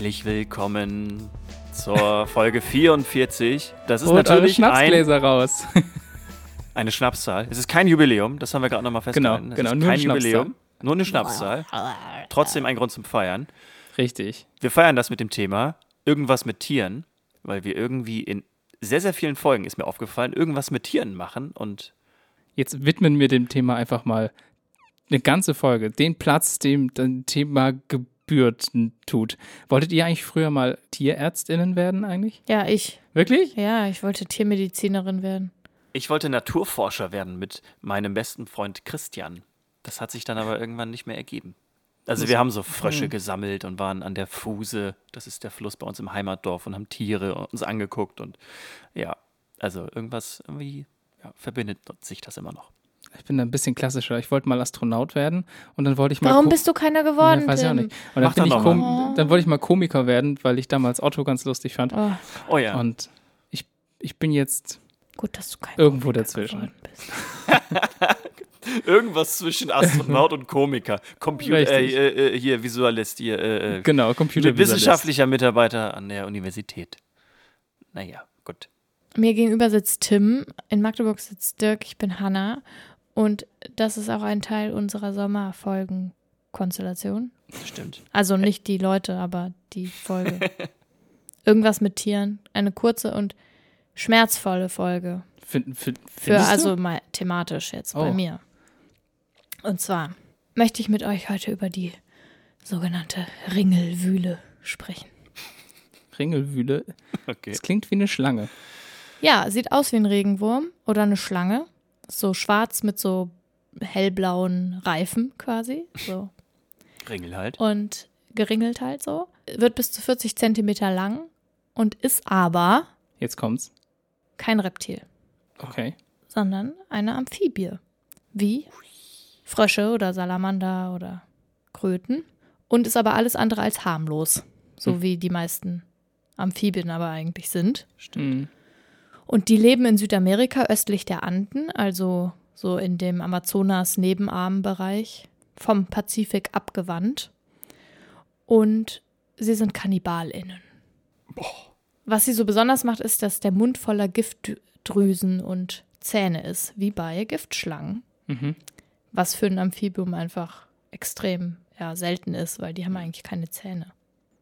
Herzlich willkommen zur Folge 44. Das ist Holt natürlich ein, Schnapsgläser raus. eine Schnapszahl. Es ist kein Jubiläum, das haben wir gerade nochmal festgehalten. Genau, Es genau, ist nur kein. Jubiläum, nur eine Schnapszahl. Trotzdem ein Grund zum Feiern. Richtig. Wir feiern das mit dem Thema irgendwas mit Tieren, weil wir irgendwie in sehr, sehr vielen Folgen, ist mir aufgefallen, irgendwas mit Tieren machen und Jetzt widmen wir dem Thema einfach mal eine ganze Folge. Den Platz, dem das Thema gebührt tut. Wolltet ihr eigentlich früher mal TierärztInnen werden eigentlich? Ja, ich. Wirklich? Ja, ich wollte Tiermedizinerin werden. ich wollte Naturforscher werden mit meinem besten Freund Christian. Das hat sich dann aber irgendwann nicht mehr ergeben. Also wir haben so Frösche gesammelt und waren an der Fuse, das ist der Fluss bei uns im Heimatdorf und haben Tiere uns angeguckt und ja, also irgendwas irgendwie ja, verbindet sich das immer noch. Ich bin da ein bisschen klassischer. Ich wollte mal Astronaut werden und dann wollte ich mal. Warum bist du keiner geworden, ja, weiß ich auch nicht. Und dann, bin ich Kom- dann wollte ich mal Komiker werden, weil ich damals Otto ganz lustig fand. Oh, Oh ja. Und ich, ich bin jetzt gut, dass du kein Irgendwo Komiker dazwischen. geworden bist. Irgendwas zwischen Astronaut und Komiker. Computer, äh, äh, äh, hier, Visualist, hier, äh, äh, genau Computer wissenschaftlicher Mitarbeiter an der Universität. Naja, gut. Mir gegenüber sitzt Tim, in Magdeburg sitzt Dirk, ich bin Hanna. Und das ist auch ein Teil unserer Sommerfolgen-Konstellation. Stimmt. Also nicht die Leute, aber die Folge. Irgendwas mit Tieren. Eine kurze und schmerzvolle Folge. Find, find, Für du? also mal thematisch jetzt bei Oh. mir. Und zwar möchte ich mit euch heute über die sogenannte Ringelwühle sprechen. Ringelwühle. Okay. Das klingt wie eine Schlange. Ja, sieht aus wie ein Regenwurm oder eine Schlange. So schwarz mit so hellblauen Reifen quasi. So. Ringel halt. Und geringelt halt so. Wird bis zu 40 Zentimeter lang und ist aber Jetzt kommt's. kein Reptil, Okay. sondern eine Amphibie. Wie Frösche oder Salamander oder Kröten. Und ist aber alles andere als harmlos. So wie die meisten Amphibien aber eigentlich sind. Mhm. Und die leben in Südamerika östlich der Anden, also so in dem Amazonas-Nebenarmbereich, vom Pazifik abgewandt. Und sie sind KannibalInnen. Was sie so besonders macht, ist, dass der Mund voller Giftdrüsen und Zähne ist, wie bei Giftschlangen. Mhm. Was für ein Amphibium einfach extrem ja, selten ist, weil die haben eigentlich keine Zähne.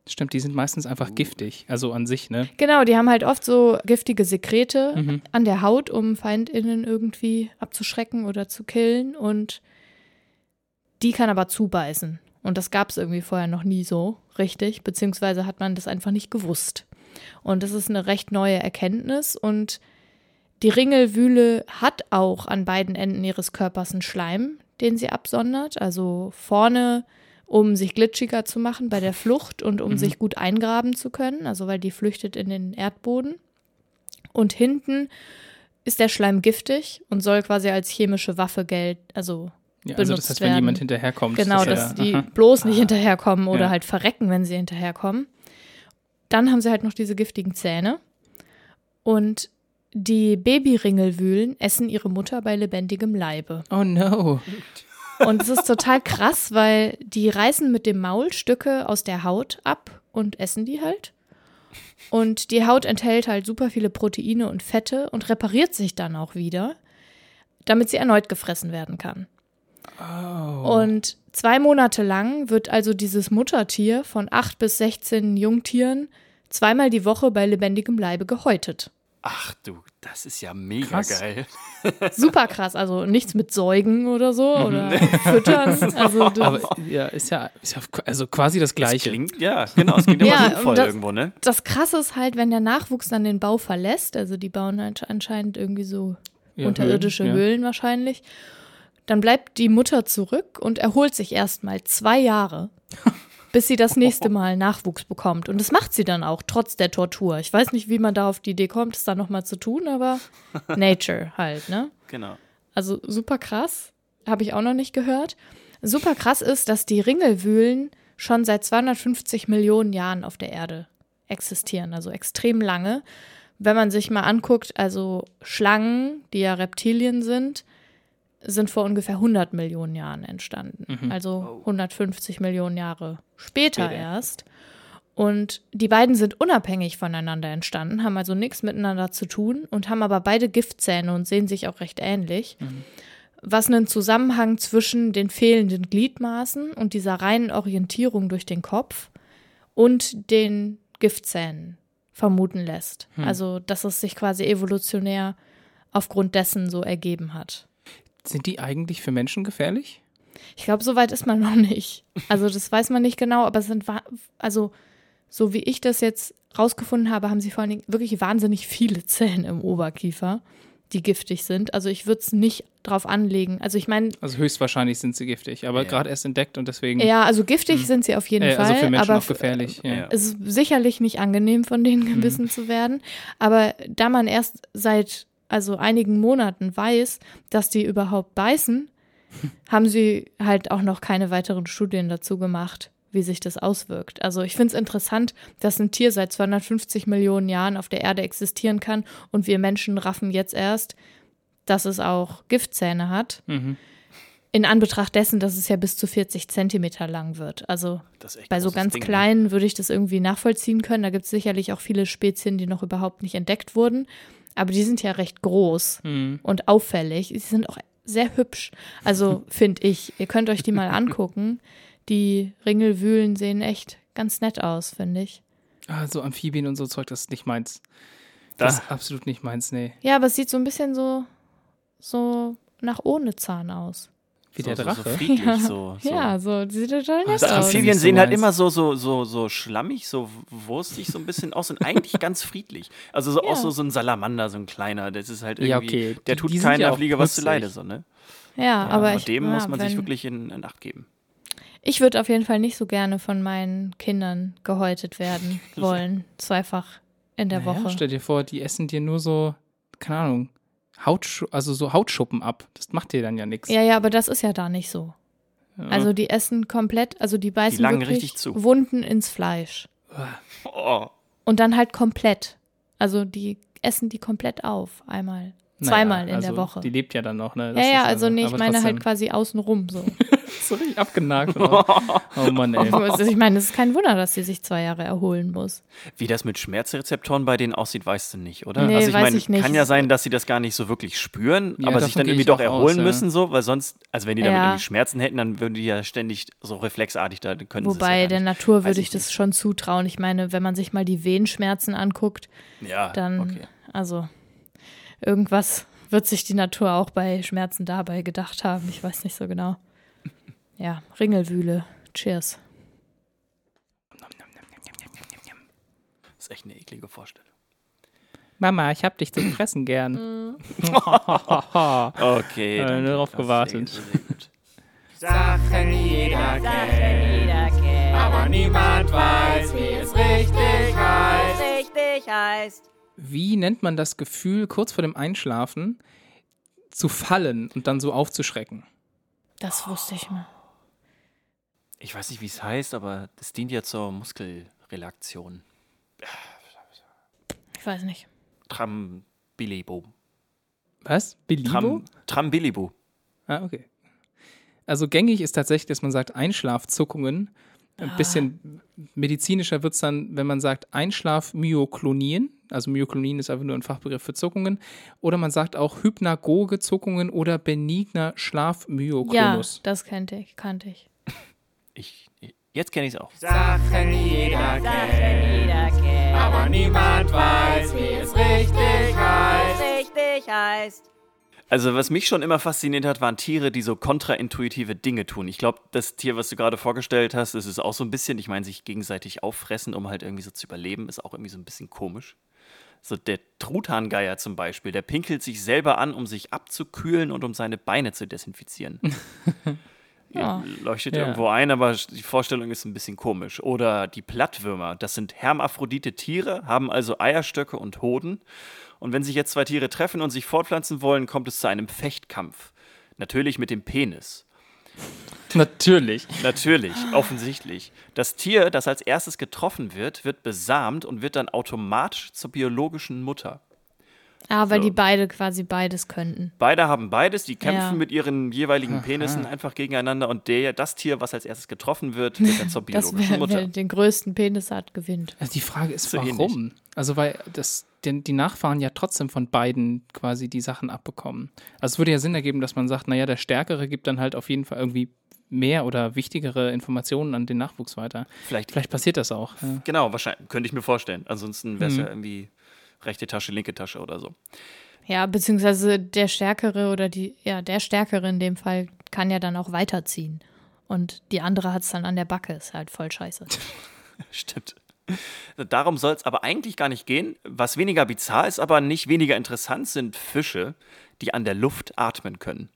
Stimmt, die sind meistens einfach giftig. Also an sich, ne? Genau, die haben halt oft so giftige Sekrete Mhm. an der Haut, um FeindInnen irgendwie abzuschrecken oder zu killen. Und die kann aber zubeißen. Und das gab es irgendwie vorher noch nie so richtig, beziehungsweise hat man das einfach nicht gewusst. Und das ist eine recht neue Erkenntnis. Und die Ringelwühle hat auch an beiden Enden ihres Körpers einen Schleim, den sie absondert. Also vorne, um sich glitschiger zu machen bei der Flucht und um sich gut eingraben zu können. Also weil die flüchtet in den Erdboden. Und hinten ist der Schleim giftig und soll quasi als chemische Waffe Geld, also Ja, also das heißt, wenn werden. jemand hinterherkommt. Genau, ist dass ja- die aha. bloß nicht hinterherkommen oder Ja. halt verrecken, wenn sie hinterherkommen. Dann haben sie halt noch diese giftigen Zähne. Und die Babyringelwühlen essen ihre Mutter bei lebendigem Leibe. Oh no. Und es ist total krass, weil die reißen mit dem Maul Stücke aus der Haut ab und essen die halt. Und die Haut enthält halt super viele Proteine und Fette und repariert sich dann auch wieder, damit sie erneut gefressen werden kann. Oh. Und zwei Monate lang wird also dieses Muttertier von acht bis 16 Jungtieren zweimal die Woche bei lebendigem Leibe gehäutet. Ach du, das ist ja mega Krass. geil. Super krass, also nichts mit Säugen oder so oder Füttern. Also das, Aber ja, ist ja, ist ja also quasi das Das Gleiche. klingt, ja, genau, es klingt Ja, immer und sinnvoll das- irgendwo, ne? das Krasse ist halt, wenn der Nachwuchs dann den Bau verlässt, also die bauen halt anscheinend irgendwie so Ja, unterirdische Höhlen, Höhlen, wahrscheinlich, dann bleibt die Mutter zurück und erholt sich erstmal zwei Jahre, bis sie das nächste Mal Nachwuchs bekommt. Und das macht sie dann auch, trotz der Tortur. Ich weiß nicht, wie man da auf die Idee kommt, es da nochmal zu tun, aber Nature halt, ne? Genau. Also super krass, habe ich auch noch nicht gehört. Super krass ist, dass die Ringelwühlen schon seit 250 Millionen Jahren auf der Erde existieren, also extrem lange. Wenn man sich mal anguckt, also Schlangen, die ja Reptilien sind, sind vor ungefähr 100 Millionen Jahren entstanden. Also 150 Millionen Jahre später Später. erst. Und die beiden sind unabhängig voneinander entstanden, haben also nichts miteinander zu tun und haben aber beide Giftzähne und sehen sich auch recht ähnlich. Was einen Zusammenhang zwischen den fehlenden Gliedmaßen und dieser reinen Orientierung durch den Kopf und den Giftzähnen vermuten lässt. Also, dass es sich quasi evolutionär aufgrund dessen so ergeben hat. Sind die eigentlich für Menschen gefährlich? Ich glaube, so weit ist man noch nicht. Also das weiß man nicht genau, aber es sind, wa- also so wie ich das jetzt rausgefunden habe, haben sie vor allen Dingen wirklich wahnsinnig viele Zellen im Oberkiefer, die giftig sind. Also ich würde es nicht drauf anlegen. Also ich meine, Also höchstens sind sie giftig, aber Ja. gerade erst entdeckt und deswegen ja, also giftig sind sie auf jeden äh, Fall, also für Menschen aber auch gefährlich. Ja. Ja. es ist sicherlich nicht angenehm, von denen gebissen zu werden. Aber da man erst seit also einigen Monaten weiß, dass die überhaupt beißen, haben sie halt auch noch keine weiteren Studien dazu gemacht, wie sich das auswirkt. Also ich finde es interessant, dass ein Tier seit 250 Millionen Jahren auf der Erde existieren kann und wir Menschen raffen jetzt erst, dass es auch Giftzähne hat. Mhm. In Anbetracht dessen, dass es ja bis zu 40 Zentimeter lang wird. Also bei so ganz Ding, ne? kleinen würde ich das irgendwie nachvollziehen können. Da gibt es sicherlich auch viele Spezien, die noch überhaupt nicht entdeckt wurden. Aber die sind ja recht groß Mhm. und auffällig. Sie sind auch sehr hübsch. Also finde ich. Ihr könnt euch die mal angucken. Die Ringelwühlen sehen echt ganz nett aus, finde ich. Ah, so Amphibien und so Zeug, das ist nicht meins. Da- Das ist absolut nicht meins, nee. Ja, aber es sieht so ein bisschen so, so nach ohne Zahn aus. Wie so, der So, Drache. so friedlich, so. so. Ja, so, die sieht total nett das Also aus. Amphibien- so sehen halt immer so, so, so, so schlammig, so wurstig so ein bisschen aus und eigentlich ganz friedlich. Also so Ja. auch so, so ein Salamander, so ein kleiner, das ist halt Ja, irgendwie, okay. der tut die ja keiner auch Fliege was putzig. zuleide, so, ne? Ja, aber Vor ich, dem ja, muss man sich wirklich in, in Acht geben. Ich würde auf jeden Fall nicht so gerne von meinen Kindern gehäutet werden wollen. Zweifach in der Naja, Woche. Stell dir vor, die essen dir nur so, keine Ahnung, Hautsch also so Hautschuppen ab. Das macht dir dann ja nichts. Ja, ja, aber das ist ja da nicht so. Also die essen komplett, also die beißen langen wirklich richtig zu. Wunden ins Fleisch. Oh. Und dann halt komplett. Also die essen die komplett auf, einmal. Naja, Zweimal in also der Woche. Die lebt ja dann noch, ne? Ja, Das ja, ist also nee, ich meine halt trotzdem- quasi außenrum so. so richtig abgenagt. Oder? oh Mann, ey. Also ich meine, es ist kein Wunder, dass sie sich zwei Jahre erholen muss. Wie das mit Schmerzrezeptoren bei denen aussieht, weißt du nicht, oder? Nee, also ich weiß meine, ich nicht. kann ja sein, dass sie das gar nicht so wirklich spüren, Ja, aber sich dann irgendwie doch erholen aus, ja. müssen, so, weil sonst, also wenn die damit Ja. irgendwie Schmerzen hätten, dann würden die ja ständig so reflexartig da, dann können Wobei ja der Natur würde ich ich das schon zutrauen. Ich meine, wenn man sich mal die Wehenschmerzen anguckt, nicht. Ja, dann, okay. also irgendwas wird sich die Natur auch bei Schmerzen dabei gedacht haben. Ich weiß nicht so genau. Ja, Ringelwühle. Cheers. Das ist echt eine eklige Vorstellung. Mama, ich hab dich zum Fressen gern. Okay. Äh, nur drauf gewartet. Sachen jeder kennt, aber niemand weiß, wie es richtig heißt. richtig heißt. Wie nennt man das Gefühl, kurz vor dem Einschlafen zu fallen und dann so aufzuschrecken? Das wusste ich mal. Ich weiß nicht, wie es heißt, aber das dient ja zur Muskelrelaktion. Ich weiß nicht. Trambilibo. Was? Bilibo? Tram, Trambilibo. Ah, okay. Also gängig ist tatsächlich, dass man sagt Einschlafzuckungen. Ein bisschen medizinischer wird es dann, wenn man sagt Einschlafmyoklonien. Also Myoklonien ist einfach nur ein Fachbegriff für Zuckungen. Oder man sagt auch hypnagoge Zuckungen oder benigner Ja, Schlafmyoklonus. das kannte ich, kannte ich. Ich, jetzt kenne ich es auch. Sachen jeder kennt, aber niemand weiß, wie es richtig heißt. Richtig heißt. Also, was mich schon immer fasziniert hat, waren Tiere, die so kontraintuitive Dinge tun. Ich glaube, das Tier, was du gerade vorgestellt hast, das ist auch so ein bisschen, ich meine, sich gegenseitig auffressen, um halt irgendwie so zu überleben, ist auch irgendwie so ein bisschen komisch. So der Truthahngeier zum Beispiel, der pinkelt sich selber an, um sich abzukühlen und um seine Beine zu desinfizieren. Ja. Leuchtet Ja. irgendwo ein, aber die Vorstellung ist ein bisschen komisch. Oder die Plattwürmer, das sind hermaphrodite Tiere, haben also Eierstöcke und Hoden. Und wenn sich jetzt zwei Tiere treffen und sich fortpflanzen wollen, kommt es zu einem Fechtkampf. Natürlich mit dem Penis. Natürlich. Natürlich, offensichtlich. Das Tier, das als erstes getroffen wird, wird besamt und wird dann automatisch zur biologischen Mutter. Ah, weil So. die beide quasi beides könnten. Beide haben beides, die kämpfen Ja. mit ihren jeweiligen Penissen einfach gegeneinander und der, das Tier, was als erstes getroffen wird, wird dann zur Das biologischen wer, Mutter. wer den größten Penis hat, gewinnt. Also die Frage ist, So warum? Also weil das, denn die Nachfahren ja trotzdem von beiden quasi die Sachen abbekommen. Also es würde ja Sinn ergeben, dass man sagt, naja, der Stärkere gibt dann halt auf jeden Fall irgendwie mehr oder wichtigere Informationen an den Nachwuchs weiter. Vielleicht, Vielleicht passiert das auch. Ja. genau, wahrscheinlich, könnte ich mir vorstellen. Ansonsten wäre es Mhm. ja irgendwie rechte Tasche, linke Tasche oder so. Ja, beziehungsweise der Stärkere oder die, ja, der Stärkere in dem Fall kann ja dann auch weiterziehen. Und die andere hat es dann an der Backe, ist halt voll scheiße. Stimmt. Darum soll es aber eigentlich gar nicht gehen. Was weniger bizarr ist, aber nicht weniger interessant, sind Fische, die an der Luft atmen können.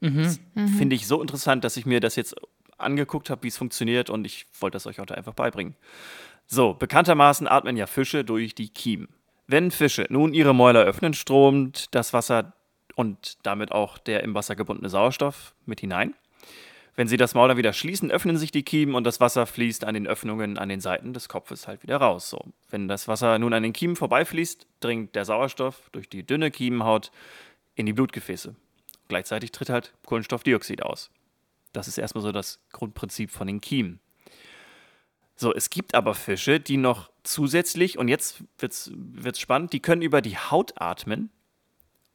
Finde ich so interessant, dass ich mir das jetzt angeguckt habe, wie es funktioniert und ich wollte das euch heute einfach beibringen. So, bekanntermaßen atmen ja Fische durch die Kiemen. Wenn Fische nun ihre Mäuler öffnen, strömt das Wasser und damit auch der im Wasser gebundene Sauerstoff mit hinein. Wenn sie das Maul dann wieder schließen, öffnen sich die Kiemen und das Wasser fließt an den Öffnungen an den Seiten des Kopfes halt wieder raus. So. Wenn das Wasser nun an den Kiemen vorbeifließt, dringt der Sauerstoff durch die dünne Kiemenhaut in die Blutgefäße. Gleichzeitig tritt halt Kohlenstoffdioxid aus. Das ist erstmal so das Grundprinzip von den Kiemen. So, es gibt aber Fische, die noch zusätzlich, und jetzt wird's, wird's spannend, die können über die Haut atmen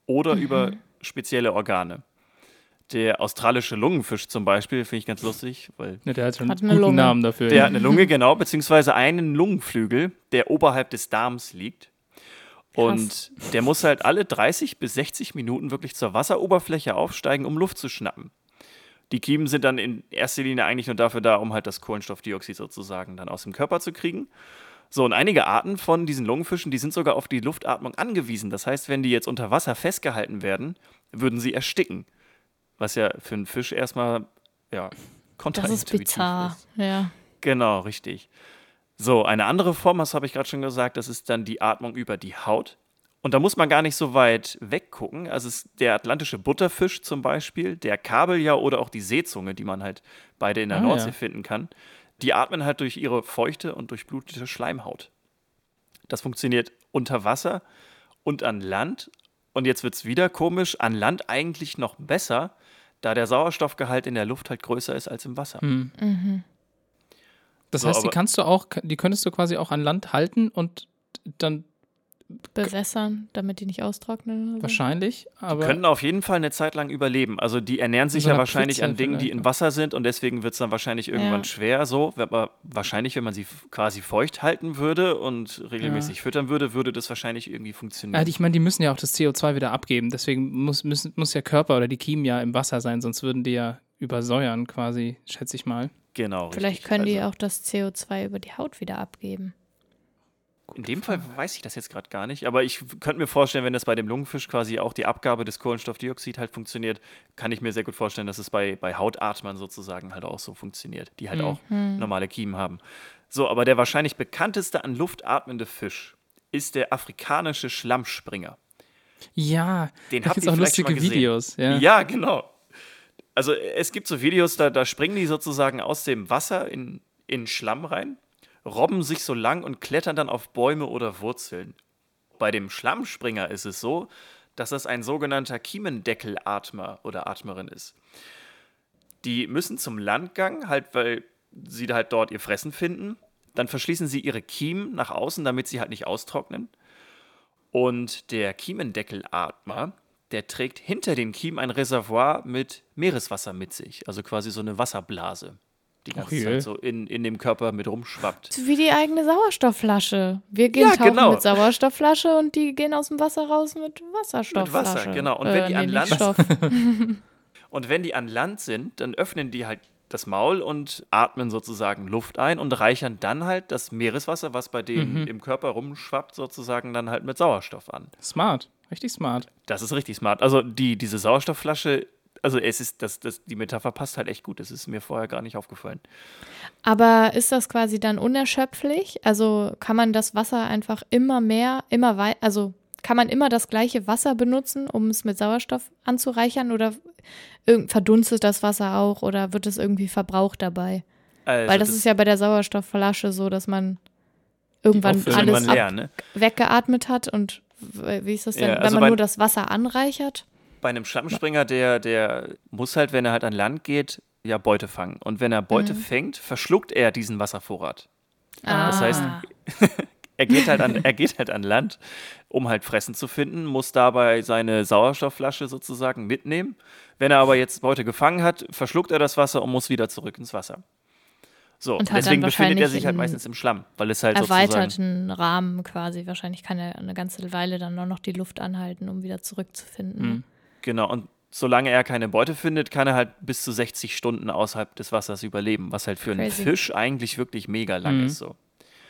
oder über spezielle Organe. Der australische Lungenfisch zum Beispiel, finde ich ganz lustig, weil Ja, der hat schon Hat einen eine guten Lunge. Namen dafür. der hat eine Lunge, genau, beziehungsweise einen Lungenflügel, der oberhalb des Darms liegt. Und der muss halt alle 30 bis 60 Minuten wirklich zur Wasseroberfläche aufsteigen, um Luft zu schnappen. Die Kiemen sind dann in erster Linie eigentlich nur dafür da, um halt das Kohlenstoffdioxid sozusagen dann aus dem Körper zu kriegen. So, und einige Arten von diesen Lungenfischen, die sind sogar auf die Luftatmung angewiesen. Das heißt, wenn die jetzt unter Wasser festgehalten werden, würden sie ersticken. Was ja für einen Fisch erstmal, ja, Das ist kontraintuitiv bizarr. ist. Ja. Genau, richtig. So, eine andere Form, das habe ich gerade schon gesagt, das ist dann die Atmung über die Haut. Und da muss man gar nicht so weit weggucken. Also es, der atlantische Butterfisch zum Beispiel, der Kabeljau oder auch die Seezunge, die man halt beide in der Ah, Nordsee ja. finden kann, die atmen halt durch ihre feuchte und durchblutete Schleimhaut. Das funktioniert unter Wasser und an Land. Und jetzt wird es wieder komisch, an Land eigentlich noch besser, da der Sauerstoffgehalt in der Luft halt größer ist als im Wasser. Das So, heißt, die kannst du auch, die könntest du quasi auch an Land halten und dann Bewässern, damit die nicht austrocknen. Oder so. wahrscheinlich, aber können auf jeden Fall eine Zeit lang überleben. Also die ernähren sich So ja wahrscheinlich Pfütze an Dingen, die im ja. Wasser sind und deswegen wird es dann wahrscheinlich irgendwann Ja. schwer so. Aber wahrscheinlich, wenn man sie quasi feucht halten würde und regelmäßig füttern würde, würde das wahrscheinlich irgendwie funktionieren. Ja, ich meine, die müssen ja auch das CO2 wieder abgeben. Deswegen muss, müssen, muss der Körper oder die Kiemen ja im Wasser sein, sonst würden die ja übersäuern quasi, schätze ich mal. Genau. Vielleicht richtig. können die also, auch das CO2 über die Haut wieder abgeben. In dem Fall weiß ich das jetzt gerade gar nicht, aber ich könnte mir vorstellen, wenn das bei dem Lungenfisch quasi auch die Abgabe des Kohlenstoffdioxid halt funktioniert, kann ich mir sehr gut vorstellen, dass es bei, bei Hautatmern sozusagen halt auch so funktioniert, die halt auch normale Kiemen haben. So, aber der wahrscheinlich bekannteste an Luft atmende Fisch ist der afrikanische Schlammspringer. Ja, Den da habt ihr auch vielleicht schon lustige mal gesehen. Videos. Ja. Ja, genau. Also es gibt so Videos, da, da springen die sozusagen aus dem Wasser in, in Schlamm rein, robben sich so lang und klettern dann auf Bäume oder Wurzeln. Bei dem Schlammspringer ist es so, dass das ein sogenannter Kiemendeckelatmer oder Atmerin ist. Die müssen zum Landgang, halt, weil sie halt dort ihr Fressen finden. Dann verschließen sie ihre Kiemen nach außen, damit sie halt nicht austrocknen. Und der Kiemendeckelatmer, der trägt hinter den Kiemen ein Reservoir mit Meereswasser mit sich. Also quasi so eine Wasserblase, die ganze je. Zeit so in, in dem Körper mit rumschwappt. So wie die eigene Sauerstoffflasche. Wir gehen Ja, tauchen genau. mit Sauerstoffflasche und die gehen aus dem Wasser raus mit Wasserstoffflasche. Mit Wasser, genau. Und wenn die an nee, Land-. Und wenn die an Land sind, dann öffnen die halt das Maul und atmen sozusagen Luft ein und reichern dann halt das Meereswasser, was bei denen im Körper rumschwappt, sozusagen dann halt mit Sauerstoff an. Smart, richtig smart. Das ist richtig smart. Also die, diese Sauerstoffflasche, also es ist, das, das, die Metapher passt halt echt gut. Das ist mir vorher gar nicht aufgefallen. Aber ist das quasi dann unerschöpflich? Also kann man das Wasser einfach immer mehr, immer weiter, also kann man immer das gleiche Wasser benutzen, um es mit Sauerstoff anzureichern oder irgend- verdunstet das Wasser auch oder wird es irgendwie verbraucht dabei? Also Weil das, ist ja bei der Sauerstoffflasche so, dass man irgendwann alles irgendwann leer, ab, ne? weggeatmet hat und wie ist das denn, Ja, wenn also man bei- nur das Wasser anreichert? Bei einem Schlammspringer, der, der muss halt, wenn er halt an Land geht, ja Beute fangen. Und wenn er Beute fängt, verschluckt er diesen Wasservorrat. Das heißt, Ah. er geht, halt an, er geht halt an Land, um halt Fressen zu finden, muss dabei seine Sauerstoffflasche sozusagen mitnehmen. Wenn er aber jetzt Beute gefangen hat, verschluckt er das Wasser und muss wieder zurück ins Wasser. So, Und hat dann deswegen befindet er wahrscheinlich sich halt meistens im Schlamm, weil es halt sozusagen erweiterten Rahmen quasi. Wahrscheinlich kann er eine ganze Weile dann nur noch die Luft anhalten, um wieder zurückzufinden. Mhm. Genau, und solange er keine Beute findet, kann er halt bis zu 60 Stunden außerhalb des Wassers überleben, was halt für einen Crazy. Fisch eigentlich wirklich mega lang Mhm. ist. So.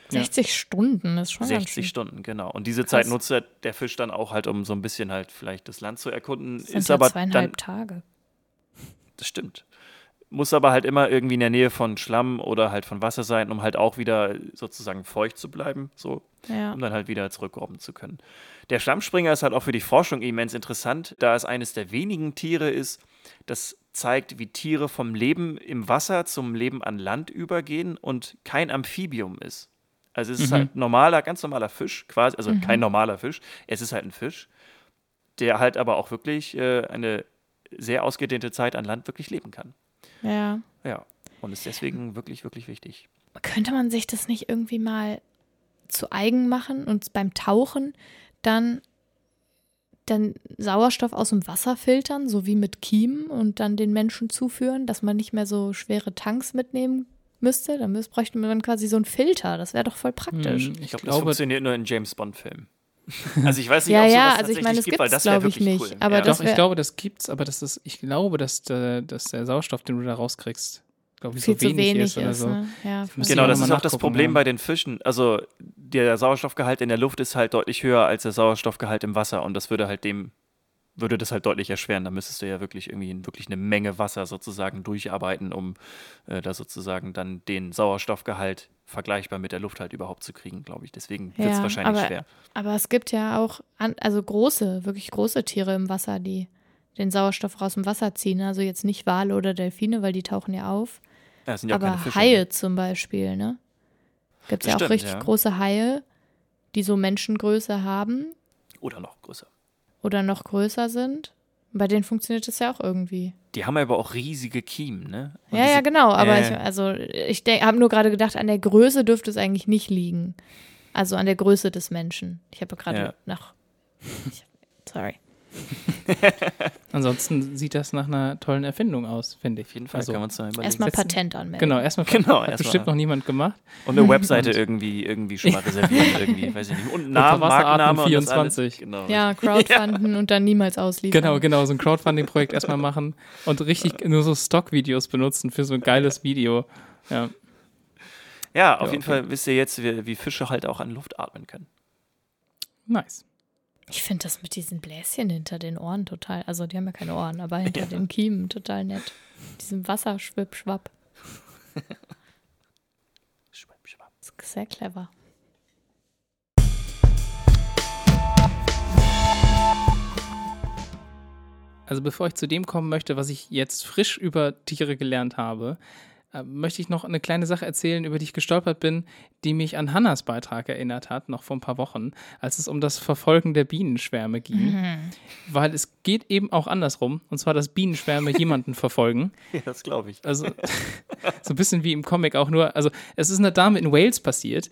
60 Stunden ist schon ganz 60 schön. Stunden, genau. Und diese Zeit Krass. nutzt er, der Fisch dann auch halt, um so ein bisschen halt vielleicht das Land zu erkunden. Das sind ist ja aber zweieinhalb dann, Tage. das stimmt. Muss aber halt immer irgendwie in der Nähe von Schlamm oder halt von Wasser sein, um halt auch wieder sozusagen feucht zu bleiben, so, Ja. um dann halt wieder zurückrobben zu können. Der Schlammspringer ist halt auch für die Forschung immens interessant, da es eines der wenigen Tiere ist, das zeigt, wie Tiere vom Leben im Wasser zum Leben an Land übergehen und kein Amphibium ist. Also es ist Mhm. halt normaler, ganz normaler Fisch, quasi, also Mhm. kein normaler Fisch, es ist halt ein Fisch, der halt aber auch wirklich äh, eine sehr ausgedehnte Zeit an Land wirklich leben kann. Ja. Ja, und ist deswegen wirklich, wirklich wichtig. Könnte man sich das nicht irgendwie mal zu eigen machen und beim Tauchen dann, dann Sauerstoff aus dem Wasser filtern, so wie mit Kiemen und dann den Menschen zuführen, dass man nicht mehr so schwere Tanks mitnehmen müsste? Dann müsste, bräuchte man quasi so einen Filter. Das wäre doch voll praktisch. Hm, Ich, Ich glaube, das funktioniert nur in James Bond-Filmen. Also ich weiß nicht, Ja, ob sowas ja, also ich tatsächlich meine, es gibt, weil das wäre glaub ich, wirklich nicht. cool. Aber ja. das doch, ich glaube, das gibt's, aber das ist, ich glaube, dass der, dass der Sauerstoff, den du da rauskriegst, glaube ich, viel so zu wenig, wenig ist oder so. ne? Ja, Genau, das ist auch das Problem ja. bei den Fischen. Also der Sauerstoffgehalt in der Luft ist halt deutlich höher als der Sauerstoffgehalt im Wasser und das würde halt dem, würde das halt deutlich erschweren. Da müsstest du ja wirklich irgendwie wirklich eine Menge Wasser sozusagen durcharbeiten, um äh, da sozusagen dann den Sauerstoffgehalt vergleichbar mit der Luft halt überhaupt zu kriegen, glaube ich. Deswegen wird es Ja, wahrscheinlich aber- schwer. Aber es gibt ja auch an, also große, wirklich große Tiere im Wasser, die den Sauerstoff raus dem Wasser ziehen. Also jetzt nicht Wale oder Delfine, weil die tauchen ja auf. Ja, ja auch keine aber Fische. Haie zum Beispiel, ne? Gibt es ja auch stimmt, richtig große Haie, die so Menschengröße haben Oder noch größer. Oder noch größer sind. Bei denen funktioniert das ja auch irgendwie. Die haben aber auch riesige Kiemen, ne? Und ja, ja, genau. Aber äh, ich, also ich habe nur gerade gedacht, an der Größe dürfte es eigentlich nicht liegen. Also an der Größe des Menschen. Ich habe gerade Ja. nach. Ich, sorry. Ansonsten sieht das nach einer tollen Erfindung aus, finde ich. Auf jeden Fall Also, kann man es dann überlegen. Erstmal Patent anmelden. Genau, erstmal Genau, hat erstmal- bestimmt noch niemand gemacht. Und eine Webseite irgendwie, irgendwie schon mal reservieren, irgendwie, weiß ich nicht. Und Name, Markenname und das 24. alles. Genau. Ja, crowdfunden und dann niemals ausliefern. Genau, genau, so ein Crowdfunding-Projekt erstmal machen und richtig nur so Stock-Videos benutzen für so ein geiles Video. Ja. Ja, auf Ja, jeden okay. Fall wisst ihr jetzt, wie, wie Fische halt auch an Luft atmen können. Nice. Ich finde das mit diesen Bläschen hinter den Ohren total, also die haben ja keine Ohren, aber hinter den Kiemen total nett. Diesem Wasserschwipp-Schwapp. Schwapp, schwapp. Sehr clever. Also bevor ich zu dem kommen möchte, was ich jetzt frisch über Tiere gelernt habe, äh, möchte ich noch eine kleine Sache erzählen, über die ich gestolpert bin, die mich an Hannas Beitrag erinnert hat, noch vor ein paar Wochen, als es um das Verfolgen der Bienenschwärme ging. Weil es geht eben auch andersrum, und zwar, dass Bienenschwärme jemanden verfolgen. Ja, das glaube ich. Also so ein bisschen wie im Comic auch nur. Also es ist einer Dame in Wales passiert,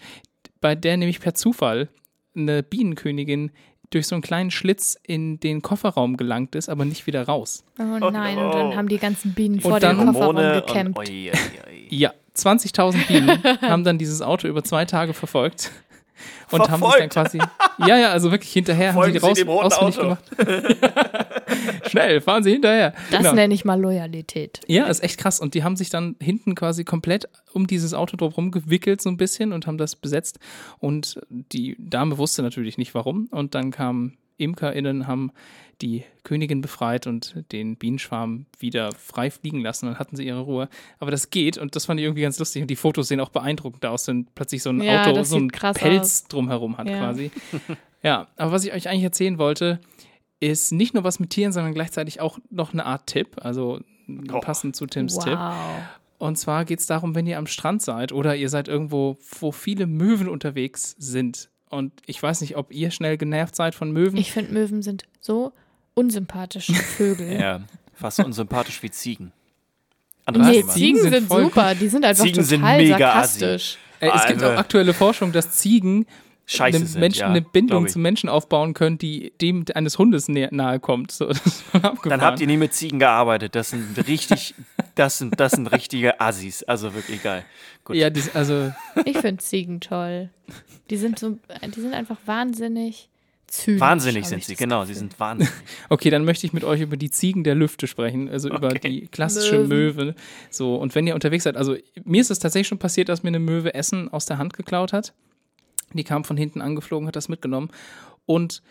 bei der nämlich per Zufall eine Bienenkönigin durch so einen kleinen Schlitz in den Kofferraum gelangt ist, aber nicht wieder raus. Oh nein, und dann haben die ganzen Bienen Und vor dem Kofferraum Hormone gecampt. und oi, oi, oi. Ja, 20.000 Bienen haben dann dieses Auto über zwei Tage verfolgt. Und haben sich dann quasi. Ja, ja, also wirklich hinterher haben sie die Folgen Sie raus, dem roten ausfindig Auto. gemacht. Schnell, fahren Sie hinterher. Das Genau. nenne ich mal Loyalität. Ja, ist echt krass. Und die haben sich dann hinten quasi komplett um dieses Auto drumherum gewickelt, so ein bisschen, und haben das besetzt. Und die Dame wusste natürlich nicht warum. Und dann kamen ImkerInnen, haben die Königin befreit und den Bienenschwarm wieder frei fliegen lassen. Dann hatten sie ihre Ruhe. Aber das geht und das fand ich irgendwie ganz lustig. Und die Fotos sehen auch beeindruckend aus, wenn plötzlich so ein Ja, Auto so einen Pelz drumherum hat Ja. quasi. Ja, aber was ich euch eigentlich erzählen wollte, ist nicht nur was mit Tieren, sondern gleichzeitig auch noch eine Art Tipp. Also Oh. passend zu Tims wow. Tipp. Und zwar geht es darum, wenn ihr am Strand seid oder ihr seid irgendwo, wo viele Möwen unterwegs sind Und ich weiß nicht, ob ihr schnell genervt seid von Möwen. Ich finde, Möwen sind so unsympathische Vögel. Ja, fast unsympathisch wie Ziegen. Nee, Anderes Thema. Ziegen sind sind super. Die sind einfach Ziegen sind total mega sarkastisch. Äh, es gibt auch aktuelle Forschung, dass Ziegen Scheiße einem sind, Menschen ja, eine Bindung zu Menschen aufbauen können, die dem eines Hundes nahe kommt. So. Dann habt ihr nie mit Ziegen gearbeitet. Das sind richtig, das sind, das sind richtige Assis. Also wirklich geil. Gut. ja, das, also Ich finde Ziegen toll. Die sind so, die sind einfach wahnsinnig zynisch. Wahnsinnig sind sie, genau. Sie sind wahnsinnig. Okay, dann möchte ich mit euch über die Ziegen der Lüfte sprechen, also über Okay. die klassische Möwe. So, und wenn ihr unterwegs seid, also mir ist es tatsächlich schon passiert, dass mir eine Möwe Essen aus der Hand geklaut hat. Die kam von hinten angeflogen, hat das mitgenommen. Und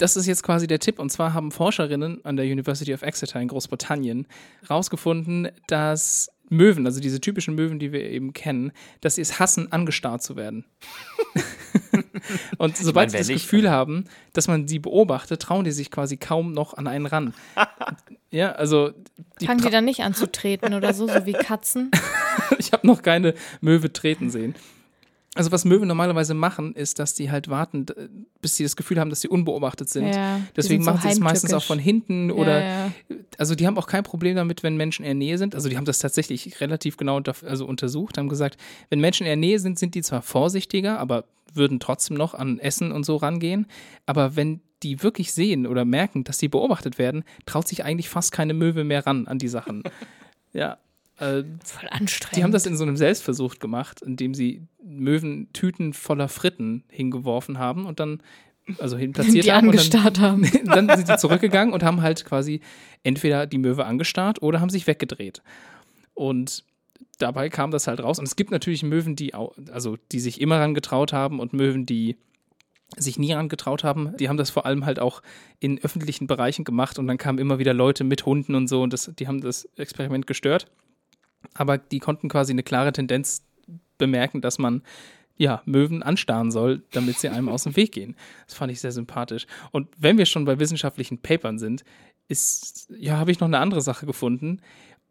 das ist jetzt quasi der Tipp. Und zwar haben Forscherinnen an der University of Exeter in Großbritannien herausgefunden, dass Möwen, also diese typischen Möwen, die wir eben kennen, dass sie es hassen, angestarrt zu werden. Und sobald meine, sie das nicht, Gefühl haben, dass man sie beobachtet, trauen die sich quasi kaum noch an einen ran. ja, also die Fangen die dann nicht an zu treten oder so, so wie Katzen? ich habe noch keine Möwe treten sehen. Also was Möwen normalerweise machen, ist, dass die halt warten, bis sie das Gefühl haben, dass sie unbeobachtet sind. Ja, Deswegen sind so machen sie es meistens auch von hinten oder ja, ja. also die haben auch kein Problem damit, wenn Menschen in der Nähe sind. Also die haben das tatsächlich relativ genau unter, also untersucht, haben gesagt, wenn Menschen in der Nähe sind, sind die zwar vorsichtiger, aber würden trotzdem noch an Essen und so rangehen. Aber wenn die wirklich sehen oder merken, dass sie beobachtet werden, traut sich eigentlich fast keine Möwe mehr ran an die Sachen. ja. Äh, Voll anstrengend. die haben das in so einem Selbstversuch gemacht, indem sie Möwentüten voller Fritten hingeworfen haben und dann also hin platziert die haben und dann angestarrt haben. dann sind sie zurückgegangen und haben halt quasi entweder die Möwe angestarrt oder haben sich weggedreht. Und dabei kam das halt raus. Und es gibt natürlich Möwen, die, au- also, die sich immer ran getraut haben und Möwen, die sich nie ran getraut haben. Die haben das vor allem halt auch in öffentlichen Bereichen gemacht und dann kamen immer wieder Leute mit Hunden und so und das, die haben das Experiment gestört. Aber die konnten quasi eine klare Tendenz bemerken, dass man ja, Möwen anstarren soll, damit sie einem aus dem Weg gehen. Das fand ich sehr sympathisch. Und wenn wir schon bei wissenschaftlichen Papern sind, ist, ja, habe ich noch eine andere Sache gefunden.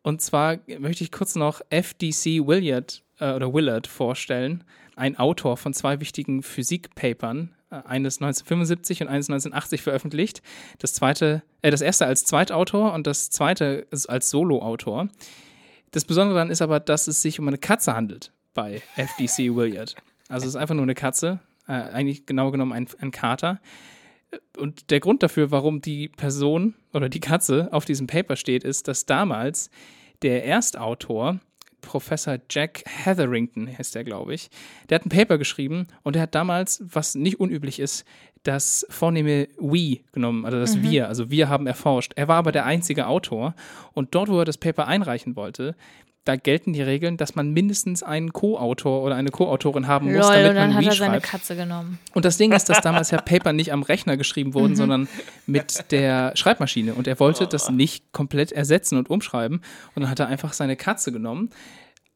Und zwar möchte ich kurz noch FDC Willard äh, oder Willard vorstellen, ein Autor von zwei wichtigen Physikpapern, äh, eines 1975 und eines 1980 veröffentlicht. Das zweite, äh, das erste als Zweitautor und das zweite als Soloautor. Das Besondere daran ist aber, dass es sich um eine Katze handelt bei FDC Willard. Also es ist einfach nur eine Katze, äh, eigentlich genau genommen ein, ein Kater. Und der Grund dafür, warum die Person oder die Katze auf diesem Paper steht, ist, dass damals der Erstautor, Professor Jack Hetherington heißt der, glaube ich, der hat ein Paper geschrieben und der hat damals, was nicht unüblich ist, das vornehme We genommen, also das Wir, also wir haben erforscht. Er war aber der einzige Autor und dort, wo er das Paper einreichen wollte, da gelten die Regeln, dass man mindestens einen Co-Autor oder eine Co-Autorin haben muss, Lol, damit und dann man hat er seine schreibt. Katze genommen. Und das Ding ist, dass damals ja Paper nicht am Rechner geschrieben wurden, sondern mit der Schreibmaschine. Und er wollte das nicht komplett ersetzen und umschreiben. Und dann hat er einfach seine Katze genommen.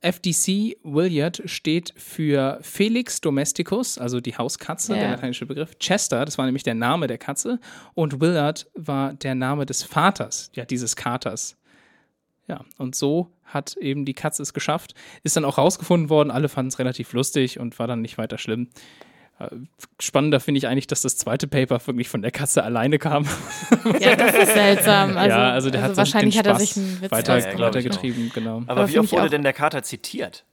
FDC Willard steht für Felix Domesticus, also die Hauskatze, Ja. der lateinische Begriff. Chester, das war nämlich der Name der Katze. Und Willard war der Name des Vaters, ja, dieses Katers. Ja, und so hat eben die Katze es geschafft. Ist dann auch rausgefunden worden, alle fanden es relativ lustig und war dann nicht weiter schlimm. Äh, Spannender finde ich eigentlich, dass das zweite Paper wirklich von der Katze alleine kam. Ja, das ist seltsam. Also, ja, also der hat wahrscheinlich den hat er sich einen Witz weiter, Ja, weitergetrieben, genau. Aber, Aber wie oft wurde denn der Kater zitiert?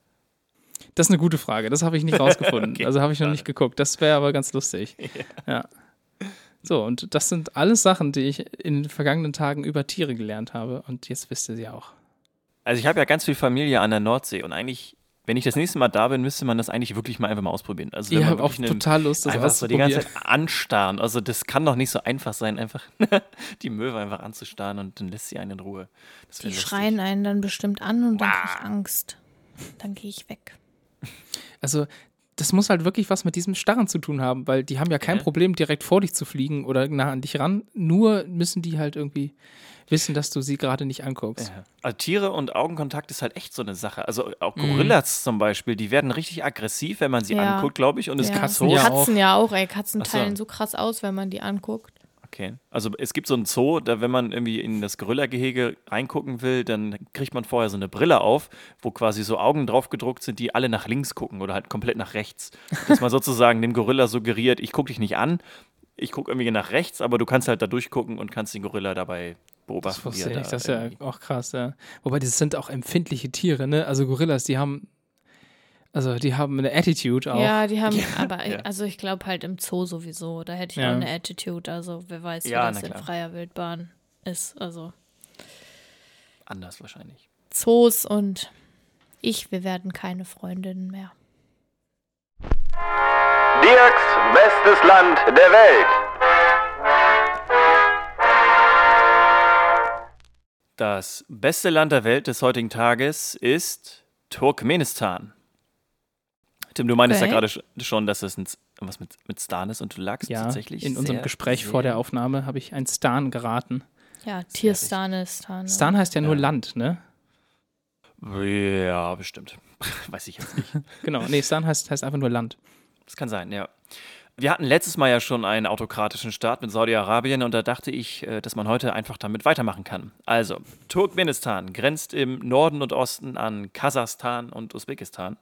Das ist eine gute Frage, das habe ich nicht rausgefunden. Okay, also habe ich noch nicht geguckt. Das wäre aber ganz lustig. Ja. So, und das sind alles Sachen, die ich in den vergangenen Tagen über Tiere gelernt habe. Und jetzt wisst ihr sie auch. Also ich habe ja ganz viel Familie an der Nordsee und eigentlich, wenn ich das nächste Mal da bin, müsste man das eigentlich wirklich mal einfach mal ausprobieren. Also wenn Ich habe auch wirklich eine- total Lust, das einfach so die ganze. Zeit anstarren. Also das kann doch nicht so einfach sein, einfach die Möwe einfach anzustarren und dann lässt sie einen in Ruhe. Das Die schreien einen dann bestimmt an und dann krieg ich Angst. Dann gehe ich weg. Also, das muss halt wirklich was mit diesem Starren zu tun haben, weil die haben ja kein Ja. Problem, direkt vor dich zu fliegen oder nah an dich ran. Nur müssen die halt irgendwie wissen, dass du sie gerade nicht anguckst. Ja. Also Tiere und Augenkontakt ist halt echt so eine Sache. Also auch Mhm. Gorillas zum Beispiel, die werden richtig aggressiv, wenn man sie Ja. anguckt, glaube ich. Und es ja. kann Katzen ja Katzen ja auch, ey. Katzen Ach so. teilen so krass aus, wenn man die anguckt. Okay. Also es gibt so ein Zoo, da wenn man irgendwie in das Gorilla-Gehege reingucken will, dann kriegt man vorher so eine Brille auf, wo quasi so Augen drauf gedruckt sind, die alle nach links gucken oder halt komplett nach rechts. Dass man sozusagen dem Gorilla suggeriert, ich gucke dich nicht an, ich gucke irgendwie nach rechts, aber du kannst halt da durchgucken und kannst den Gorilla dabei beobachten. Das wusste ich nicht. da Das ist ja auch krass, ja. Wobei, das sind auch empfindliche Tiere, ne? Also Gorillas, die haben, also die haben eine Attitude auch. Ja, die haben, aber Ja. also ich glaube halt im Zoo sowieso, da hätte ich Ja. auch eine Attitude, also wer weiß, wie Ja, das in freier Wildbahn ist, also anders wahrscheinlich. Zoos und ich, wir werden keine Freundinnen mehr. Dirks bestes Land der Welt. Das beste Land der Welt des heutigen Tages ist Turkmenistan. Tim, du meintest Okay. ja gerade sch- schon, dass es ein, was mit, mit Stan ist und du lagst Ja, tatsächlich. in unserem sehr, Gespräch sehr vor der Aufnahme habe ich ein Stan geraten. Ja, Tierstanistan. Stan heißt ja nur Ja. Land, ne? Ja, bestimmt. Weiß ich jetzt nicht. Genau, nee, Stan heißt, heißt einfach nur Land. Das kann sein, ja. Wir hatten letztes Mal ja schon einen autokratischen Staat mit Saudi-Arabien und da dachte ich, äh, dass man heute einfach damit weitermachen kann. Also, Turkmenistan grenzt im Norden und Osten an Kasachstan und Usbekistan,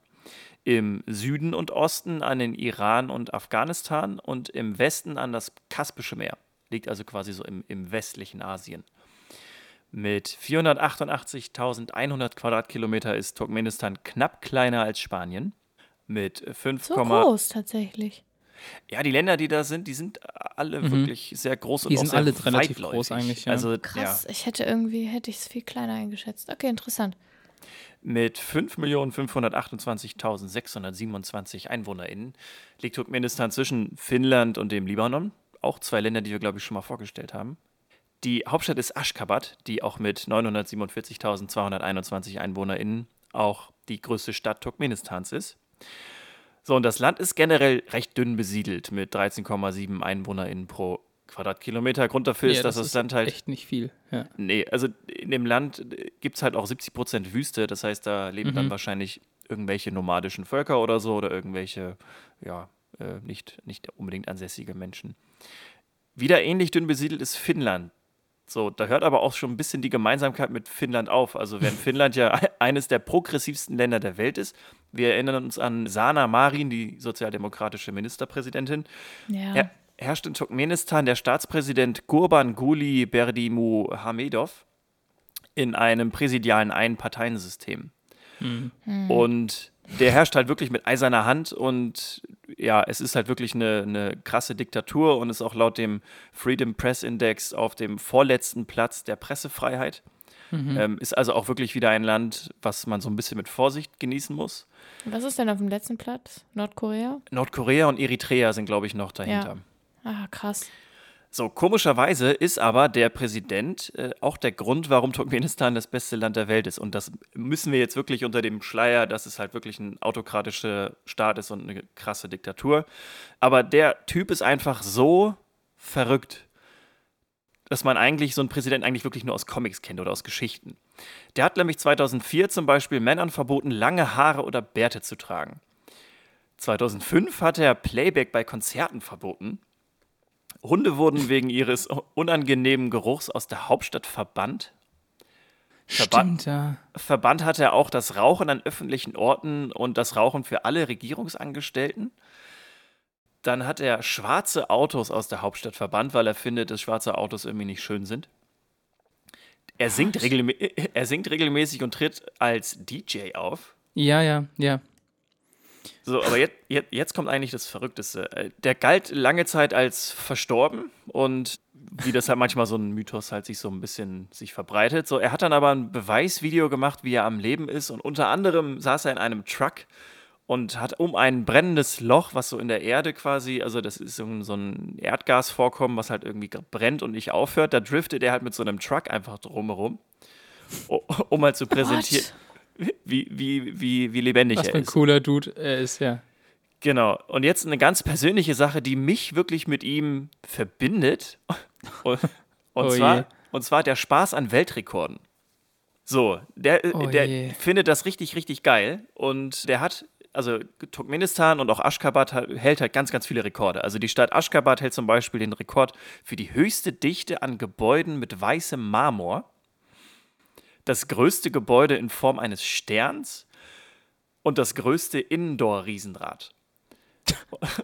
im Süden und Osten an den Iran und Afghanistan und im Westen an das Kaspische Meer. Liegt also quasi so im, im westlichen Asien. Mit 488.100 Quadratkilometer ist Turkmenistan knapp kleiner als Spanien. Mit 5, So groß tatsächlich. Ja, die Länder, die da sind, die sind alle wirklich sehr groß und Die auch sind sehr alle relativ weitläufig. groß eigentlich, ja. Also Krass, ja, ich hätte irgendwie, hätte ich es viel kleiner eingeschätzt. Okay, interessant. mit 5.528.627 EinwohnerInnen liegt Turkmenistan zwischen Finnland und dem Libanon. Auch zwei Länder, die wir, glaube ich, schon mal vorgestellt haben. Die Hauptstadt ist Aschgabat, die auch mit 947.221 EinwohnerInnen auch die größte Stadt Turkmenistans ist. So, und das Land ist generell recht dünn besiedelt mit 13,7 EinwohnerInnen pro Quadratkilometer. Grund dafür ist, Ja, dass das Land halt echt nicht viel. Ja. Nee, also in dem Land gibt es halt auch 70 Prozent Wüste. Das heißt, da leben dann wahrscheinlich irgendwelche nomadischen Völker oder so oder irgendwelche, ja, äh, nicht, nicht unbedingt ansässige Menschen. Wieder ähnlich dünn besiedelt ist Finnland. So, da hört aber auch schon ein bisschen die Gemeinsamkeit mit Finnland auf. Also, während Finnland ja eines der progressivsten Länder der Welt ist, wir erinnern uns an Sana Marin, die sozialdemokratische Ministerpräsidentin, Ja. her herrscht in Turkmenistan der Staatspräsident Gurban Guli Berdimuhamedov in einem präsidialen Einparteiensystem. Und der herrscht halt wirklich mit eiserner Hand und ja, es ist halt wirklich eine, eine krasse Diktatur und ist auch laut dem Freedom Press Index auf dem vorletzten Platz der Pressefreiheit. Ähm, ist also auch wirklich wieder ein Land, was man so ein bisschen mit Vorsicht genießen muss. Was ist denn auf dem letzten Platz? Nordkorea? Nordkorea und Eritrea sind, glaube ich, noch dahinter. Ah, krass. So, komischerweise ist aber der Präsident äh, auch der Grund, warum Turkmenistan das beste Land der Welt ist. Und das müssen wir jetzt wirklich unter dem Schleier, dass es halt wirklich ein autokratischer Staat ist und eine krasse Diktatur. Aber der Typ ist einfach so verrückt, dass man eigentlich so einen Präsidenten eigentlich wirklich nur aus Comics kennt oder aus Geschichten. Der hat nämlich 2004 zum Beispiel Männern verboten, lange Haare oder Bärte zu tragen. 2005 hat er Playback bei Konzerten verboten. Hunde wurden wegen ihres unangenehmen Geruchs aus der Hauptstadt verbannt. Verbannt, Stimmt, ja. verbannt hat er auch das Rauchen an öffentlichen Orten und das Rauchen für alle Regierungsangestellten. Dann hat er schwarze Autos aus der Hauptstadt verbannt, weil er findet, dass schwarze Autos irgendwie nicht schön sind. Er singt, regelmä er singt regelmäßig und tritt als DJ auf. Ja, ja, ja. So, aber jetzt, jetzt, jetzt kommt eigentlich das Verrückteste. Äh, Der galt lange Zeit als verstorben und wie das halt manchmal so ein Mythos halt sich so ein bisschen sich verbreitet. So, er hat dann aber ein Beweisvideo gemacht, wie er am Leben ist und unter anderem saß er in einem Truck und hat um ein brennendes Loch, was so in der Erde quasi, also das ist so ein, Erdgasvorkommen, was halt irgendwie brennt und nicht aufhört, da driftet er halt mit so einem Truck einfach drumherum, um halt zu präsentieren, wie, wie, wie, wie lebendig Was er für ein ist. cooler Dude er ist, ja. Genau. Und jetzt eine ganz persönliche Sache, die mich wirklich mit ihm verbindet. Und, und, Oh je. zwar, und zwar der Spaß an Weltrekorden. So, der, Oh der je. findet das richtig, richtig geil. Und der hat also Turkmenistan und auch Aschgabat hält halt ganz, ganz viele Rekorde. Also die Stadt Aschgabat hält zum Beispiel den Rekord für die höchste Dichte an Gebäuden mit weißem Marmor. Das größte Gebäude in Form eines Sterns und das größte Indoor-Riesenrad.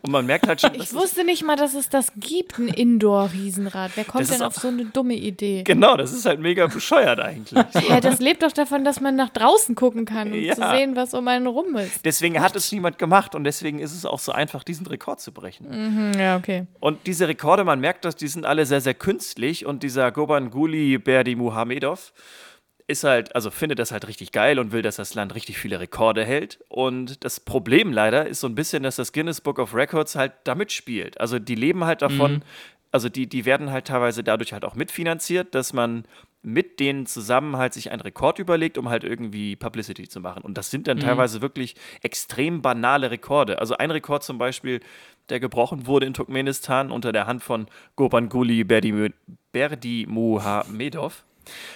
Und man merkt halt schon, Ich wusste nicht mal, dass es das gibt, ein Indoor-Riesenrad. Wer kommt denn auf so eine dumme Idee? genau, das ist halt mega bescheuert eigentlich. Ja, das lebt doch davon, dass man nach draußen gucken kann, um Ja. zu sehen, was um einen rum ist. Deswegen hat es niemand gemacht und deswegen ist es auch so einfach, diesen Rekord zu brechen. Hm, ja, okay. Und diese Rekorde, man merkt das, die sind alle sehr, sehr künstlich. Und dieser Goban Guli Berdi Muhamedov ist halt, also findet das halt richtig geil und will, dass das Land richtig viele Rekorde hält. Und das Problem leider ist so ein bisschen, dass das Guinness Book of Records halt damit spielt. Also die leben halt davon, also die, die werden halt teilweise dadurch halt auch mitfinanziert, dass man mit denen zusammen halt sich einen Rekord überlegt, um halt irgendwie Publicity zu machen. Und das sind dann teilweise wirklich extrem banale Rekorde. Also ein Rekord zum Beispiel, der gebrochen wurde in Turkmenistan unter der Hand von Gurbanguly Berdi, Berdi Muhamedov,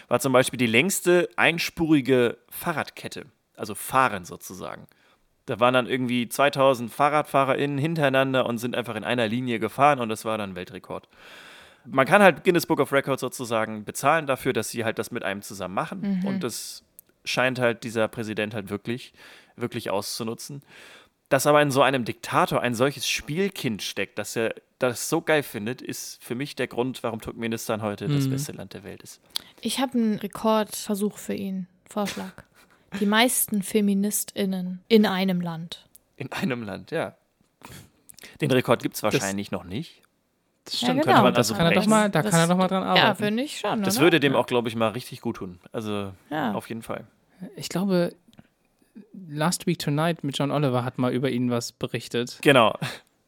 war zum Beispiel die längste einspurige Fahrradkette. Also fahren sozusagen. Da waren dann irgendwie 2000 FahrradfahrerInnen hintereinander und sind einfach in einer Linie gefahren und das war dann Weltrekord. Man kann halt Guinness Book of Records sozusagen bezahlen dafür, dass sie halt das mit einem zusammen machen und das scheint halt dieser Präsident halt wirklich, wirklich auszunutzen. Dass aber in so einem Diktator ein solches Spielkind steckt, dass er das so geil findet, ist für mich der Grund, warum Turkmenistan heute das beste Land der Welt ist. Ich habe einen Rekordversuch für ihn. Vorschlag. Die meisten FeministInnen in einem Land. In einem Land, ja. Den Rekord gibt es wahrscheinlich noch nicht. Das Ja, stimmt, genau. könnte man, Das das kann er doch mal, da das- kann er doch mal dran arbeiten. Ja, finde ich schon. Das oder? würde dem auch, glaube ich, mal richtig gut tun. Also Ja. auf jeden Fall. Ich glaube, Last Week Tonight mit John Oliver hat mal über ihn was berichtet. Genau.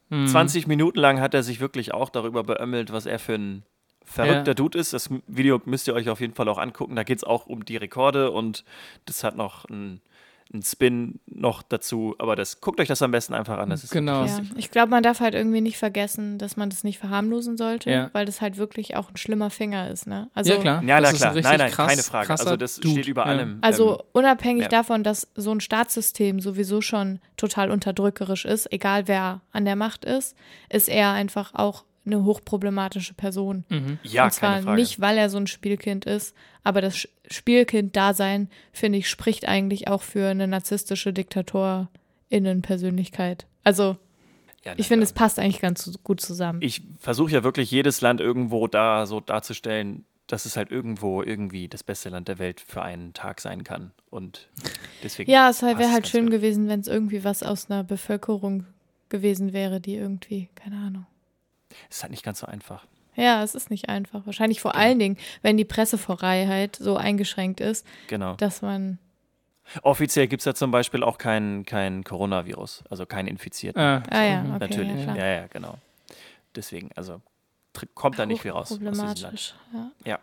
Mhm. 20 Minuten lang hat er sich wirklich auch darüber beömmelt, was er für ein verrückter Ja. Dude ist. Das Video müsst ihr euch auf jeden Fall auch angucken. Da geht es auch um die Rekorde und das hat noch einen einen Spin noch dazu. Aber das guckt euch das am besten einfach an. Das ist Genau. Ja, ich glaube, man darf halt irgendwie nicht vergessen, dass man das nicht verharmlosen sollte, Ja. weil das halt wirklich auch ein schlimmer Finger ist. Ne? Also, ja, klar. Ja, na Das ist ein klar. Nein, nein, krass- keine Frage. Also das Dude. steht über Ja. allem. Also Ähm, unabhängig ja. davon, dass so ein Staatssystem sowieso schon total unterdrückerisch ist, egal wer an der Macht ist, ist er einfach auch eine hochproblematische Person. Mhm. ja, Und zwar keine Frage. nicht, weil er so ein Spielkind ist, aber das Spielkind-Dasein, finde ich, spricht eigentlich auch für eine narzisstische Diktatorinnenpersönlichkeit. Also Ja, ich finde, es passt eigentlich ganz gut zusammen. ich versuche ja wirklich jedes Land irgendwo da so darzustellen, dass es halt irgendwo irgendwie das beste Land der Welt für einen Tag sein kann. Und deswegen. Ja, es wäre halt schön gut. gewesen, wenn es irgendwie was aus einer Bevölkerung gewesen wäre, die irgendwie, keine Ahnung. Ist halt nicht ganz so einfach. Ja, es ist nicht einfach. Wahrscheinlich vor allen Dingen, wenn die Pressefreiheit so eingeschränkt ist, Genau. dass man. Offiziell gibt es ja zum Beispiel auch kein, kein Coronavirus, also keinen Infizierten. Ah, Ah ja, okay, Natürlich. ja, Ja, ja, genau. Deswegen, also kommt da nicht viel raus. aus diesem Land. Problematisch. Ja. Ja.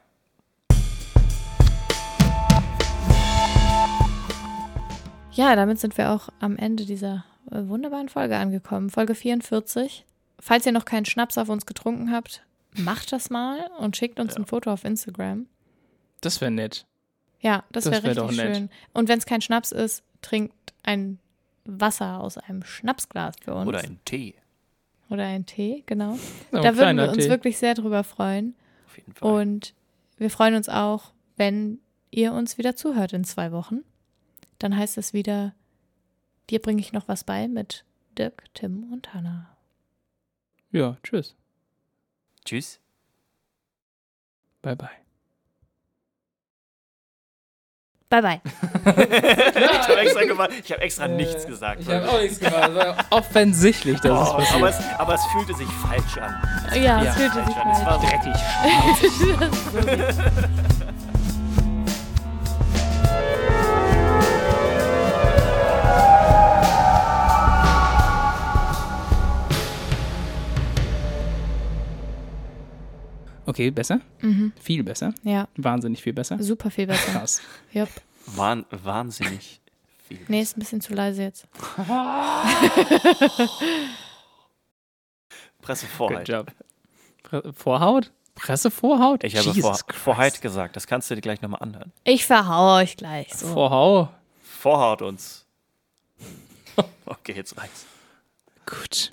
ja, damit sind wir auch am Ende dieser äh, wunderbaren Folge angekommen. Folge 44. Falls ihr noch keinen Schnaps auf uns getrunken habt, macht das mal und schickt uns ein Foto auf Instagram. Das wäre nett. Ja, das, Das wäre wär richtig doch nett. schön. Und wenn es kein Schnaps ist, trinkt ein Wasser aus einem Schnapsglas für uns. Oder ein Tee, Oder ein Tee, genau. Ein da würden wir uns Tee. wirklich sehr drüber freuen. auf jeden Fall. Und wir freuen uns auch, wenn ihr uns wieder zuhört in zwei Wochen. Dann heißt es wieder, dir bringe ich noch was bei mit Dirk, Tim und Hannah. Ja, tschüss. Tschüss. Bye, bye. Bye bye. ich habe extra, gemacht, ich hab extra nichts gesagt. Ich habe auch nichts gemacht. Es war offensichtlich, dass es Oh, passiert. aber, es, aber es fühlte sich falsch an. Ja, Ja, es fühlte sich Es war falsch. dreckig. Okay, besser? Mhm. Viel besser. Ja, Wahnsinnig viel besser. super viel besser. Krass. Jupp. Wahn, wahnsinnig viel. Nee, ist ein bisschen zu leise jetzt. Pressevorhalt. Good job. Pre Vorhaut? Pressevorhaut? Ich habe Jesus vor, Christ. Vorheit gesagt. Das kannst du dir gleich nochmal anhören. Ich verhau euch gleich so. Vorhau. Vorhaut uns. Okay, jetzt reicht's. Gut.